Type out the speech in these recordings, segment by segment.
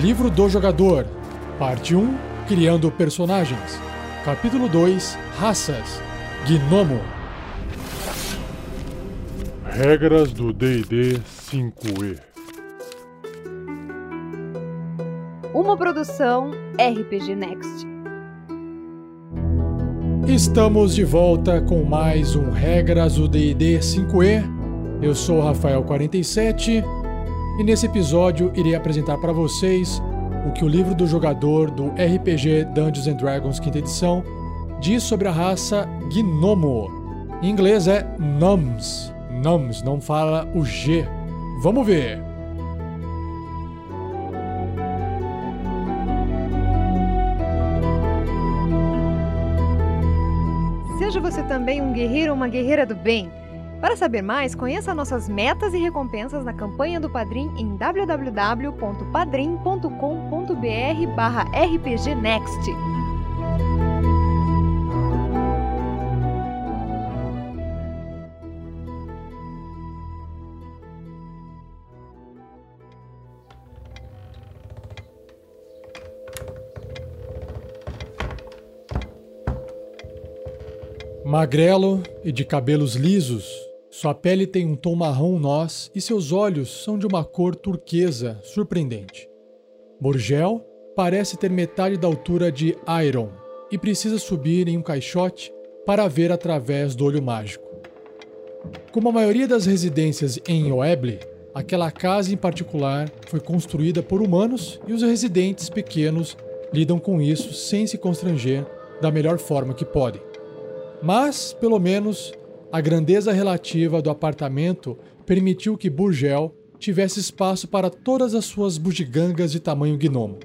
Livro do Jogador, Parte 1 Criando Personagens, Capítulo 2 Raças, Gnomo. Regras do DD 5E. Uma produção RPG Next. Estamos de volta com mais um Regras do D&D 5e. Eu sou o Rafael47 e nesse episódio irei apresentar para vocês o que o livro do jogador do RPG Dungeons and Dragons quinta edição diz sobre a raça Gnomo. Em inglês é Noms. Noms, não fala o G. Vamos ver. Seja você também um guerreiro ou uma guerreira do bem. Para saber mais, conheça nossas metas e recompensas na campanha do Padrim em www.padrim.com.br barra rpgnext. Magrelo e de cabelos lisos, sua pele tem um tom marrom noz e seus olhos são de uma cor turquesa surpreendente. Borgel parece ter metade da altura de Iron e precisa subir em um caixote para ver através do olho mágico. Como a maioria das residências em Oeble, aquela casa em particular foi construída por humanos e os residentes pequenos lidam com isso sem se constranger da melhor forma que podem. Mas, pelo menos, a grandeza relativa do apartamento permitiu que Burgel tivesse espaço para todas as suas bugigangas de tamanho gnomo.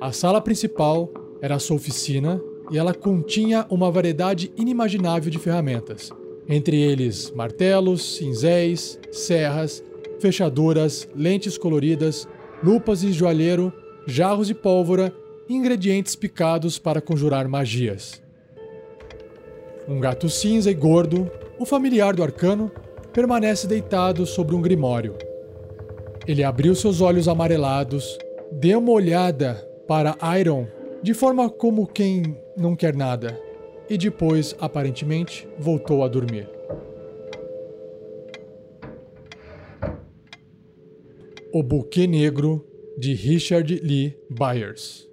A sala principal era sua oficina e ela continha uma variedade inimaginável de ferramentas, entre eles martelos, cinzéis, serras, fechaduras, lentes coloridas, lupas de joalheiro, jarros de pólvora e ingredientes picados para conjurar magias. Um gato cinza e gordo, o familiar do arcano, permanece deitado sobre um grimório. Ele abriu seus olhos amarelados, deu uma olhada para Iron de forma como quem não quer nada, e depois, aparentemente, voltou a dormir. O Buquê Negro de Richard Lee Byers.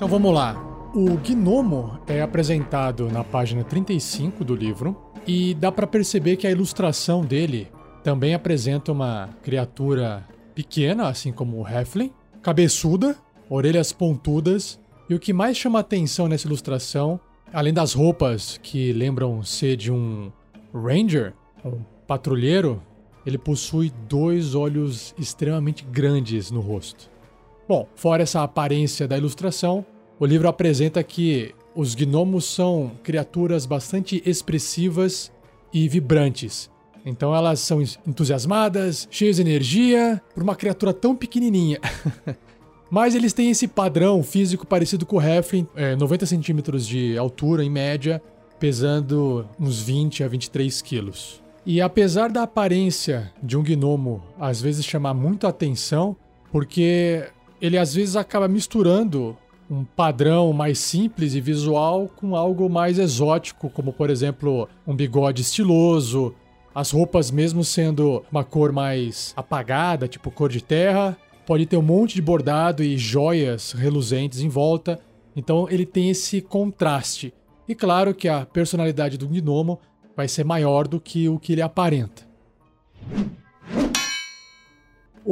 Então vamos lá. O gnomo é apresentado na página 35 do livro e dá para perceber que a ilustração dele também apresenta uma criatura pequena, assim como o Heflin, cabeçuda, orelhas pontudas, e o que mais chama atenção nessa ilustração, além das roupas que lembram ser de um ranger, um patrulheiro, ele possui dois olhos extremamente grandes no rosto. Bom, fora essa aparência da ilustração, o livro apresenta que os gnomos são criaturas bastante expressivas e vibrantes. Então elas são entusiasmadas, cheias de energia, por uma criatura tão pequenininha. Mas eles têm esse padrão físico parecido com o Heflin, é, 90 centímetros de altura em média, pesando uns 20 a 23 quilos. E apesar da aparência de um gnomo às vezes chamar muito atenção, porque ele às vezes acaba misturando um padrão mais simples e visual com algo mais exótico, como por exemplo um bigode estiloso, as roupas mesmo sendo uma cor mais apagada, tipo cor de terra, pode ter um monte de bordado e joias reluzentes em volta. Então ele tem esse contraste. E claro que a personalidade do gnomo vai ser maior do que o que ele aparenta.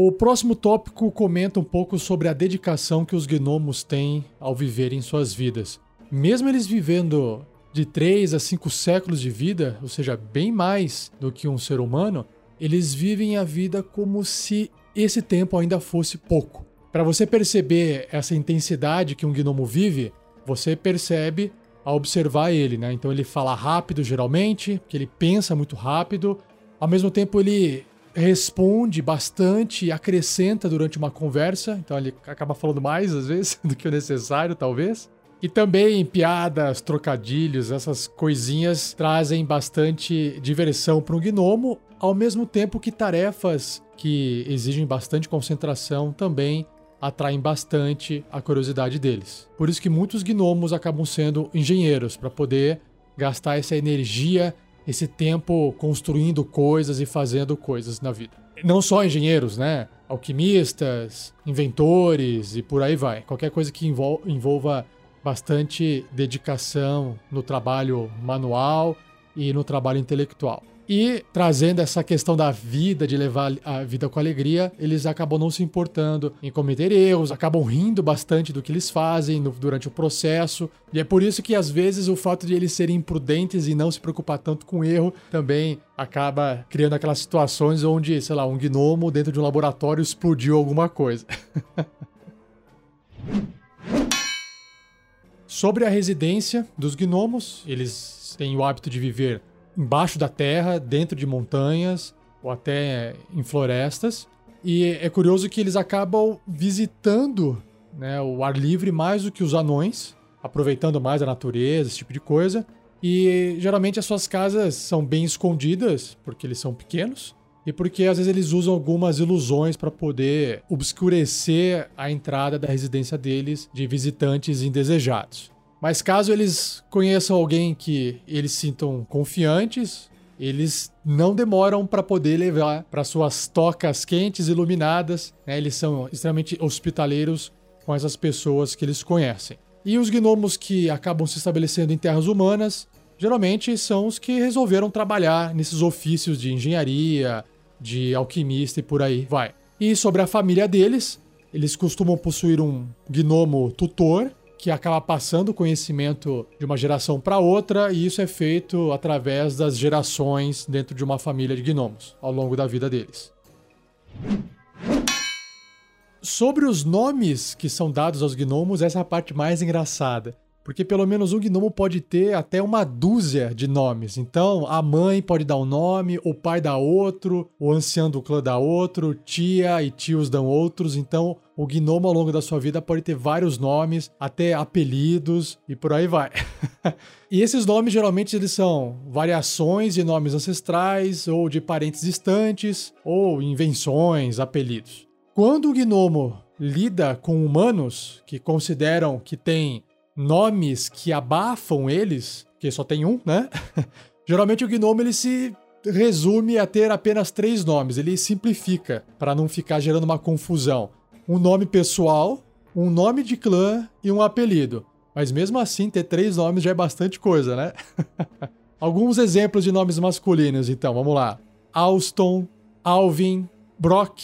O próximo tópico comenta um pouco sobre a dedicação que os gnomos têm ao viver em suas vidas. Mesmo eles vivendo de 3 a 5 séculos de vida, ou seja, bem mais do que um ser humano, eles vivem a vida como se esse tempo ainda fosse pouco. Para você perceber essa intensidade que um gnomo vive, você percebe ao observar ele, né? Então ele fala rápido geralmente, que ele pensa muito rápido, ao mesmo tempo ele responde bastante acrescenta durante uma conversa, então ele acaba falando mais às vezes do que o necessário, talvez. E também piadas, trocadilhos, essas coisinhas trazem bastante diversão para um gnomo, ao mesmo tempo que tarefas que exigem bastante concentração também atraem bastante a curiosidade deles. Por isso que muitos gnomos acabam sendo engenheiros para poder gastar essa energia, esse tempo construindo coisas e fazendo coisas na vida. Não só engenheiros, né? Alquimistas, inventores e por aí vai. Qualquer coisa que envolva bastante dedicação no trabalho manual e no trabalho intelectual. E trazendo essa questão da vida, de levar a vida com alegria, eles acabam não se importando em cometer erros, acabam rindo bastante do que eles fazem no, durante o processo. E é por isso que às vezes o fato de eles serem imprudentes e não se preocupar tanto com erro também acaba criando aquelas situações onde, sei lá, um gnomo dentro de um laboratório explodiu alguma coisa. Sobre a residência dos gnomos, eles têm o hábito de viver embaixo da terra, dentro de montanhas ou até em florestas. E é curioso que eles acabam visitando né, o ar livre mais do que os anões, aproveitando mais a natureza, esse tipo de coisa. E geralmente as suas casas são bem escondidas, porque eles são pequenos, e porque às vezes eles usam algumas ilusões para poder obscurecer a entrada da residência deles de visitantes indesejados. Mas caso eles conheçam alguém que eles sintam confiantes, eles não demoram para poder levar para suas tocas quentes iluminadas. Né? Eles são extremamente hospitaleiros com essas pessoas que eles conhecem. E os gnomos que acabam se estabelecendo em terras humanas, geralmente são os que resolveram trabalhar nesses ofícios de engenharia, de alquimista e por aí vai. E sobre a família deles, eles costumam possuir um gnomo tutor, que acaba passando o conhecimento de uma geração para outra, e isso é feito através das gerações dentro de uma família de gnomos, ao longo da vida deles. Sobre os nomes que são dados aos gnomos, essa é a parte mais engraçada. Porque pelo menos um gnomo pode ter até uma dúzia de nomes. Então, a mãe pode dar um nome, o pai dá outro, o ancião do clã dá outro, tia e tios dão outros. Então, o gnomo ao longo da sua vida pode ter vários nomes, até apelidos e por aí vai. e esses nomes geralmente eles são variações de nomes ancestrais ou de parentes distantes ou invenções, apelidos. Quando o gnomo lida com humanos que consideram que tem nomes que abafam eles, que só tem um, né? Geralmente o Gnome ele se resume a ter apenas três nomes, ele simplifica para não ficar gerando uma confusão. Um nome pessoal, um nome de clã e um apelido. Mas mesmo assim, ter três nomes já é bastante coisa, né? Alguns exemplos de nomes masculinos, então, vamos lá. Alston, Alvin, Brock,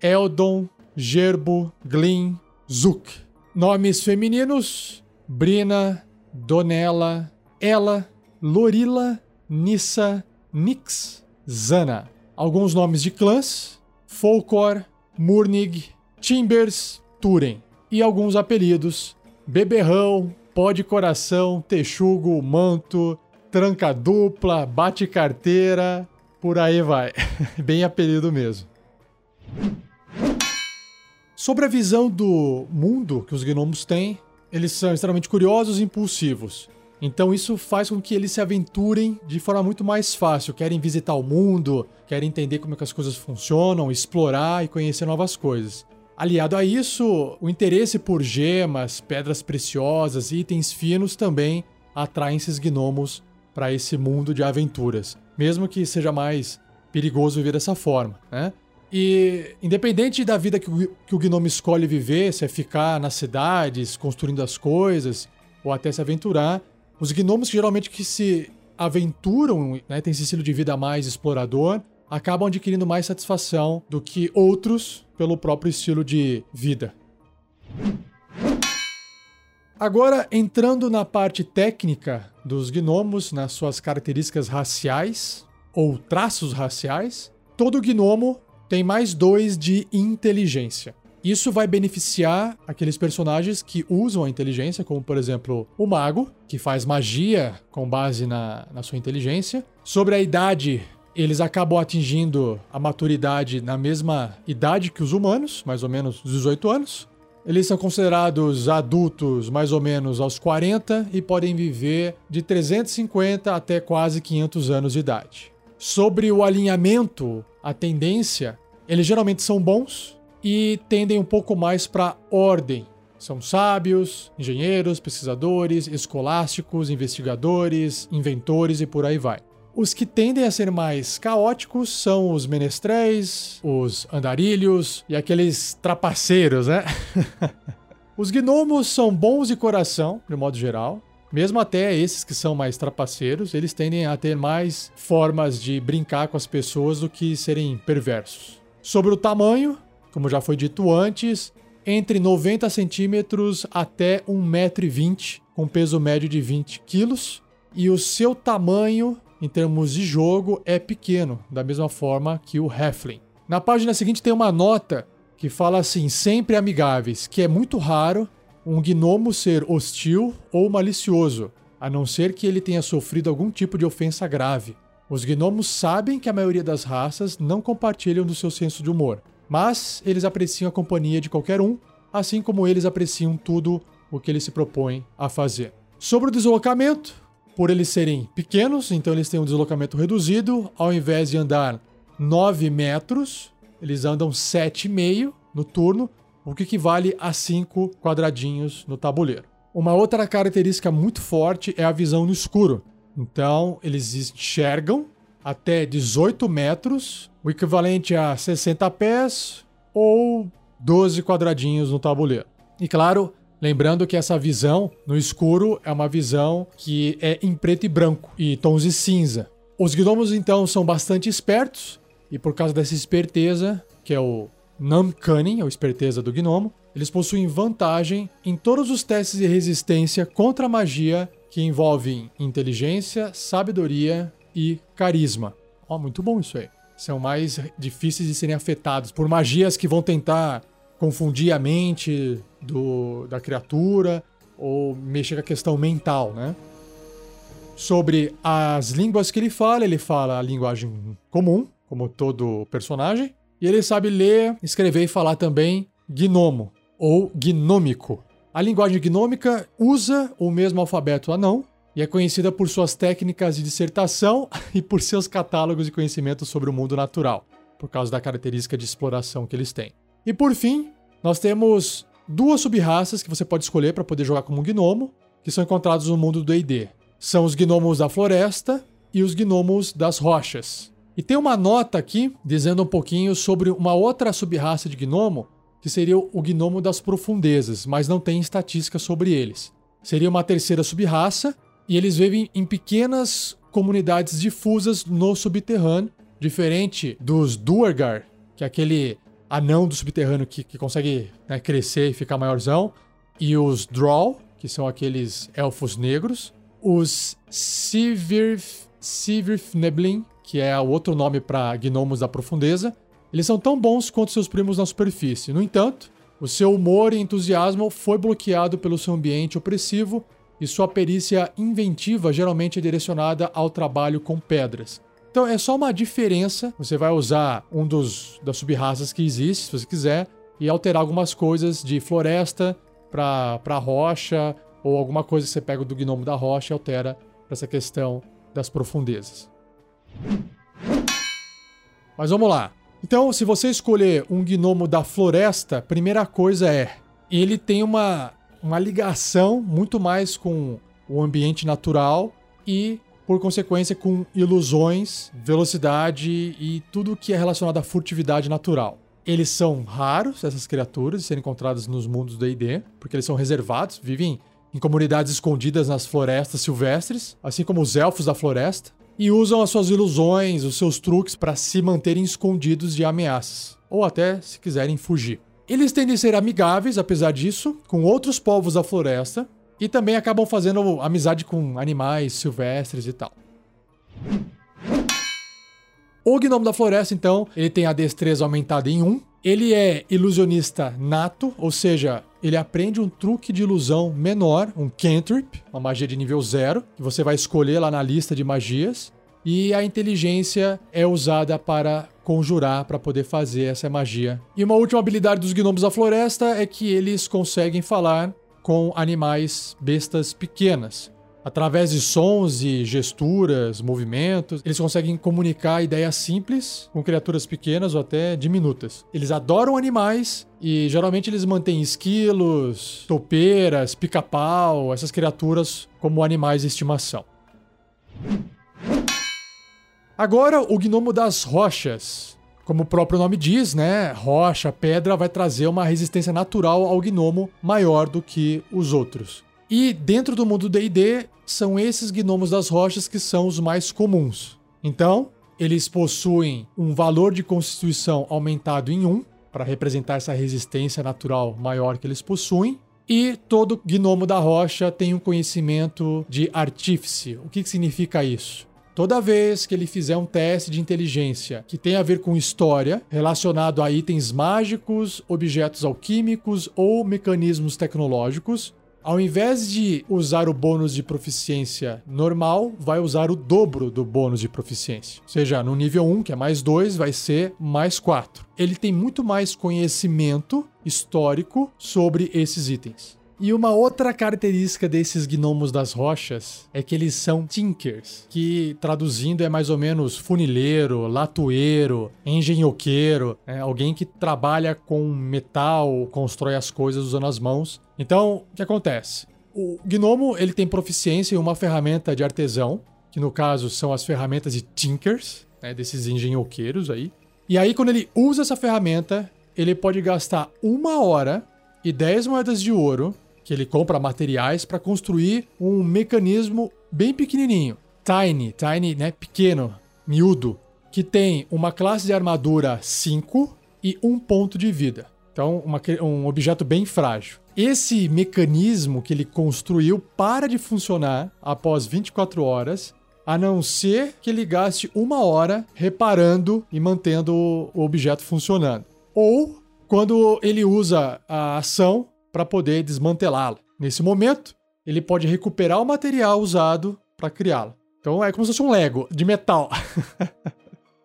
Eldon, Gerbo, Glyn, Zook. Nomes femininos: Brina, Donella, Ela, Lorila, Nissa, Nix, Zana. Alguns nomes de clãs: Folkor, Murnig, Timbers, Turen. E alguns apelidos: Beberrão, Pó de Coração, Texugo, Manto, Tranca Dupla, Bate Carteira, por aí vai. Bem apelido mesmo. Sobre a visão do mundo que os gnomos têm, eles são extremamente curiosos e impulsivos. Então isso faz com que eles se aventurem de forma muito mais fácil, querem visitar o mundo, querem entender como é que as coisas funcionam, explorar e conhecer novas coisas. Aliado a isso, o interesse por gemas, pedras preciosas e itens finos também atraem esses gnomos para esse mundo de aventuras, mesmo que seja mais perigoso viver dessa forma, né? E independente da vida que o, que o gnome escolhe viver, se é ficar nas cidades, construindo as coisas, ou até se aventurar, os gnomos geralmente que se aventuram, né, tem esse estilo de vida mais explorador, acabam adquirindo mais satisfação do que outros pelo próprio estilo de vida. Agora, entrando na parte técnica dos gnomos, nas suas características raciais ou traços raciais, todo gnomo tem mais dois de inteligência. Isso vai beneficiar aqueles personagens que usam a inteligência, como por exemplo o mago, que faz magia com base na, na sua inteligência. Sobre a idade, eles acabam atingindo a maturidade na mesma idade que os humanos, mais ou menos 18 anos. Eles são considerados adultos mais ou menos aos 40 e podem viver de 350 até quase 500 anos de idade. Sobre o alinhamento, a tendência, eles geralmente são bons e tendem um pouco mais para ordem. São sábios, engenheiros, pesquisadores, escolásticos, investigadores, inventores e por aí vai. Os que tendem a ser mais caóticos são os menestréis, os andarilhos e aqueles trapaceiros, né? os gnomos são bons de coração, de modo geral. Mesmo até esses que são mais trapaceiros, eles tendem a ter mais formas de brincar com as pessoas do que serem perversos. Sobre o tamanho, como já foi dito antes, entre 90 centímetros até 1,20m, com peso médio de 20 quilos. E o seu tamanho em termos de jogo, é pequeno, da mesma forma que o Heflin. Na página seguinte tem uma nota que fala assim: sempre amigáveis, que é muito raro um gnomo ser hostil ou malicioso, a não ser que ele tenha sofrido algum tipo de ofensa grave. Os gnomos sabem que a maioria das raças não compartilham do seu senso de humor, mas eles apreciam a companhia de qualquer um, assim como eles apreciam tudo o que eles se propõem a fazer. Sobre o deslocamento, por eles serem pequenos, então eles têm um deslocamento reduzido. Ao invés de andar 9 metros, eles andam 7,5 no turno, o que equivale a 5 quadradinhos no tabuleiro. Uma outra característica muito forte é a visão no escuro. Então, eles enxergam até 18 metros, o equivalente a 60 pés ou 12 quadradinhos no tabuleiro. E claro, Lembrando que essa visão no escuro é uma visão que é em preto e branco e tons de cinza. Os gnomos então são bastante espertos e por causa dessa esperteza, que é o Namcunning, ou esperteza do gnomo, eles possuem vantagem em todos os testes de resistência contra magia que envolvem inteligência, sabedoria e carisma. Ó, oh, muito bom isso aí. São mais difíceis de serem afetados por magias que vão tentar confundir a mente do, da criatura ou mexer com a questão mental, né? Sobre as línguas que ele fala, ele fala a linguagem comum, como todo personagem, e ele sabe ler, escrever e falar também gnomo ou gnômico. A linguagem gnômica usa o mesmo alfabeto anão e é conhecida por suas técnicas de dissertação e por seus catálogos de conhecimento sobre o mundo natural, por causa da característica de exploração que eles têm. E por fim, nós temos duas subraças que você pode escolher para poder jogar como um gnomo, que são encontrados no mundo do D&D. São os gnomos da floresta e os gnomos das rochas. E tem uma nota aqui dizendo um pouquinho sobre uma outra subraça de gnomo, que seria o gnomo das profundezas, mas não tem estatística sobre eles. Seria uma terceira subraça e eles vivem em pequenas comunidades difusas no subterrâneo, diferente dos Duergar, que é aquele anão do subterrâneo que, que consegue né, crescer e ficar maiorzão. E os Draw, que são aqueles elfos negros. Os Sivirf, Sivirfneblin, que é o outro nome para gnomos da profundeza. Eles são tão bons quanto seus primos na superfície. No entanto, o seu humor e entusiasmo foi bloqueado pelo seu ambiente opressivo e sua perícia inventiva geralmente é direcionada ao trabalho com pedras. Então é só uma diferença. Você vai usar um dos das subraças que existe, se você quiser, e alterar algumas coisas de floresta para rocha ou alguma coisa que você pega do gnomo da rocha e altera para essa questão das profundezas. Mas vamos lá. Então, se você escolher um gnomo da floresta, primeira coisa é ele tem uma, uma ligação muito mais com o ambiente natural e por consequência, com ilusões, velocidade e tudo que é relacionado à furtividade natural. Eles são raros, essas criaturas, serem encontradas nos mundos do ID, porque eles são reservados, vivem em comunidades escondidas nas florestas silvestres, assim como os elfos da floresta, e usam as suas ilusões, os seus truques para se manterem escondidos de ameaças, ou até se quiserem fugir. Eles tendem a ser amigáveis, apesar disso, com outros povos da floresta, e também acabam fazendo amizade com animais silvestres e tal. O Gnomo da Floresta, então, ele tem a destreza aumentada em 1. Ele é ilusionista nato, ou seja, ele aprende um truque de ilusão menor, um cantrip, uma magia de nível 0, que você vai escolher lá na lista de magias. e a inteligência é usada para conjurar para poder fazer essa magia. E uma última habilidade dos gnomos da floresta é que eles conseguem falar com animais bestas pequenas. Através de sons e gesturas, movimentos, eles conseguem comunicar ideias simples com criaturas pequenas ou até diminutas. Eles adoram animais e geralmente eles mantêm esquilos, topeiras, pica-pau, essas criaturas como animais de estimação. Agora, o gnomo das rochas. Como o próprio nome diz, né? Rocha, pedra vai trazer uma resistência natural ao gnomo maior do que os outros. E dentro do mundo D&D, são esses gnomos das rochas que são os mais comuns. Então, eles possuem um valor de constituição aumentado em 1, para representar essa resistência natural maior que eles possuem. E todo gnomo da rocha tem um conhecimento de artífice. O que, significa isso? Toda vez que ele fizer um teste de inteligência que tem a ver com história, relacionado a itens mágicos, objetos alquímicos ou mecanismos tecnológicos, ao invés de usar o bônus de proficiência normal, vai usar o dobro do bônus de proficiência. Ou seja, no nível 1, que é mais 2, vai ser mais 4. Ele tem muito mais conhecimento histórico sobre esses itens. E uma outra característica desses gnomos das rochas é que eles são tinkers, que traduzindo é mais ou menos funileiro, latoeiro, engenhoqueiro, é alguém que trabalha com metal, constrói as coisas usando as mãos. Então, o que acontece? O gnomo ele tem proficiência em uma ferramenta de artesão, que no caso são as ferramentas de tinkers, né, desses engenhoqueiros aí. E aí, quando ele usa essa ferramenta, ele pode gastar uma hora e 10 moedas de ouro que ele compra materiais para construir um mecanismo bem pequenininho, tiny, tiny, né, pequeno, miúdo, que tem uma classe de armadura 5 e um ponto de vida. Então, uma, um objeto bem frágil. Esse mecanismo que ele construiu para de funcionar após 24 horas, a não ser que ele gaste uma hora reparando e mantendo o objeto funcionando. Ou quando ele usa a ação para poder desmantelá-la. Nesse momento, ele pode recuperar o material usado para criá-la. Então é como se fosse um Lego de metal.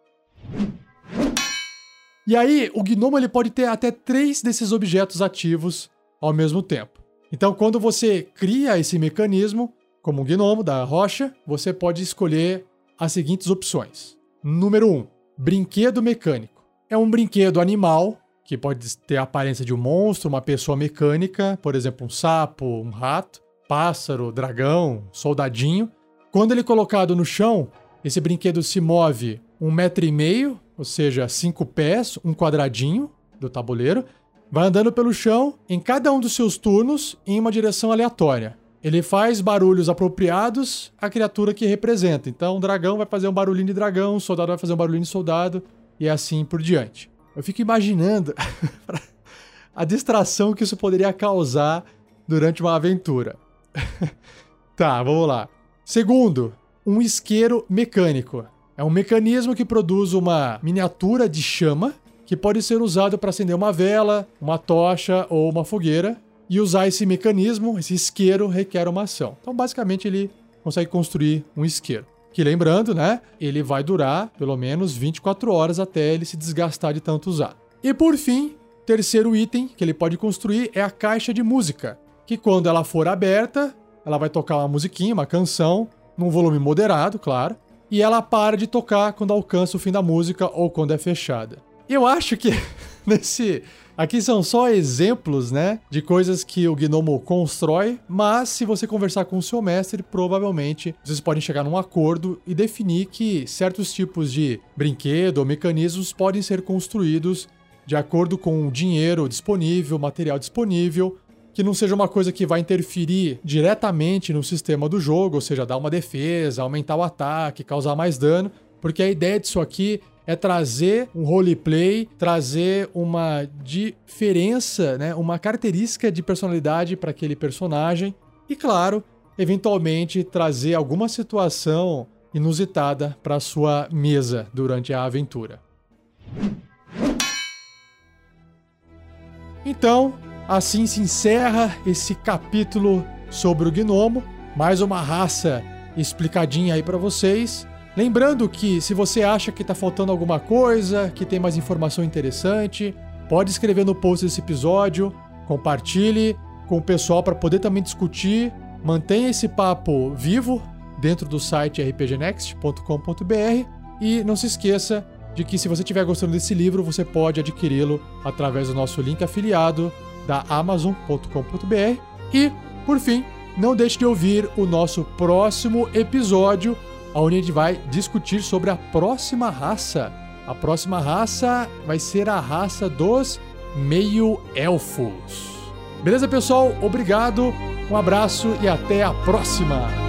e aí, o gnomo ele pode ter até três desses objetos ativos ao mesmo tempo. Então, quando você cria esse mecanismo, como um gnomo da rocha, você pode escolher as seguintes opções. Número 1, um, brinquedo mecânico. É um brinquedo animal que pode ter a aparência de um monstro, uma pessoa mecânica, por exemplo, um sapo, um rato, pássaro, dragão, soldadinho. Quando ele é colocado no chão, esse brinquedo se move um metro e meio, ou seja, cinco pés, um quadradinho do tabuleiro, vai andando pelo chão em cada um dos seus turnos em uma direção aleatória. Ele faz barulhos apropriados à criatura que representa. Então, o dragão vai fazer um barulhinho de dragão, o soldado vai fazer um barulhinho de soldado, e assim por diante. Eu fico imaginando a distração que isso poderia causar durante uma aventura. tá, vamos lá. Segundo, um isqueiro mecânico. É um mecanismo que produz uma miniatura de chama que pode ser usado para acender uma vela, uma tocha ou uma fogueira. E usar esse mecanismo, esse isqueiro, requer uma ação. Então, basicamente, ele consegue construir um isqueiro. Que lembrando, né? Ele vai durar pelo menos 24 horas até ele se desgastar de tanto usar. E por fim, terceiro item que ele pode construir é a caixa de música, que quando ela for aberta, ela vai tocar uma musiquinha, uma canção, num volume moderado, claro, e ela para de tocar quando alcança o fim da música ou quando é fechada. Eu acho que nesse Aqui são só exemplos, né, de coisas que o Gnomo constrói, mas se você conversar com o seu mestre, provavelmente vocês podem chegar num acordo e definir que certos tipos de brinquedo ou mecanismos podem ser construídos de acordo com o dinheiro disponível, material disponível, que não seja uma coisa que vai interferir diretamente no sistema do jogo, ou seja, dar uma defesa, aumentar o ataque, causar mais dano, porque a ideia disso aqui é trazer um roleplay, trazer uma diferença, né, uma característica de personalidade para aquele personagem e, claro, eventualmente trazer alguma situação inusitada para sua mesa durante a aventura. Então, assim se encerra esse capítulo sobre o gnomo, mais uma raça explicadinha aí para vocês. Lembrando que se você acha que está faltando alguma coisa, que tem mais informação interessante, pode escrever no post desse episódio, compartilhe com o pessoal para poder também discutir. Mantenha esse papo vivo dentro do site rpgnext.com.br e não se esqueça de que se você estiver gostando desse livro, você pode adquiri-lo através do nosso link afiliado da amazon.com.br e, por fim, não deixe de ouvir o nosso próximo episódio onde a gente vai discutir sobre a próxima raça. A próxima raça vai ser a raça dos meio-elfos. Beleza, pessoal? Obrigado, um abraço e até a próxima!